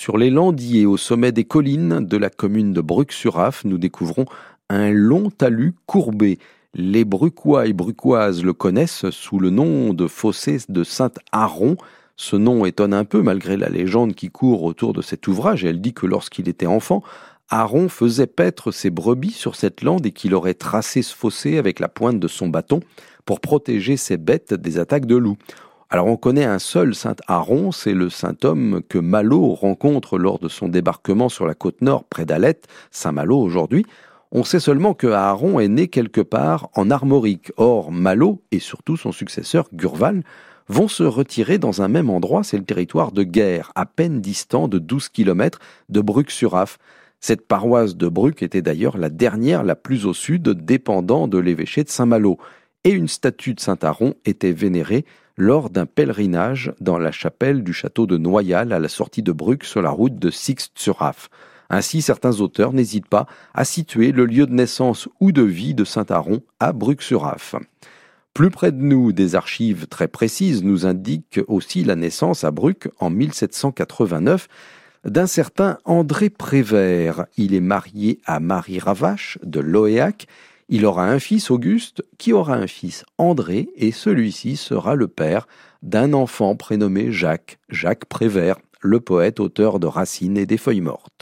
Sur les landiers au sommet des collines de la commune de Bruc-sur-Af, nous découvrons un long talus courbé. Les Brucois et Brucoises le connaissent sous le nom de fossé de Saint-Aron. Ce nom étonne un peu malgré la légende qui court autour de cet ouvrage elle dit que lorsqu'il était enfant, Aaron faisait paître ses brebis sur cette lande et qu'il aurait tracé ce fossé avec la pointe de son bâton pour protéger ses bêtes des attaques de loups. Alors on connaît un seul saint Aaron, c'est le saint homme que Malo rencontre lors de son débarquement sur la côte nord près d'Alette, Saint-Malo aujourd'hui. On sait seulement que Aaron est né quelque part en Armorique. Or, Malo et surtout son successeur Gurval vont se retirer dans un même endroit, c'est le territoire de Guerre, à peine distant de 12 km de Bruc-sur-Af. Cette paroisse de Bruc était d'ailleurs la dernière la plus au sud, dépendant de l'évêché de Saint-Malo, et une statue de Saint-Aron était vénérée lors d'un pèlerinage dans la chapelle du château de Noyal à la sortie de Bruc sur la route de Sixte-sur-Af. Ainsi, certains auteurs n'hésitent pas à situer le lieu de naissance ou de vie de Saint-Aron à Bruc-sur-Af. Plus près de nous, des archives très précises nous indiquent aussi la naissance à Bruc en 1789 d'un certain André Prévert. Il est marié à Marie Ravache de Loéac. Il aura un fils Auguste qui aura un fils André et celui-ci sera le père d'un enfant prénommé Jacques, Jacques Prévert, le poète auteur de Racine et des Feuilles mortes.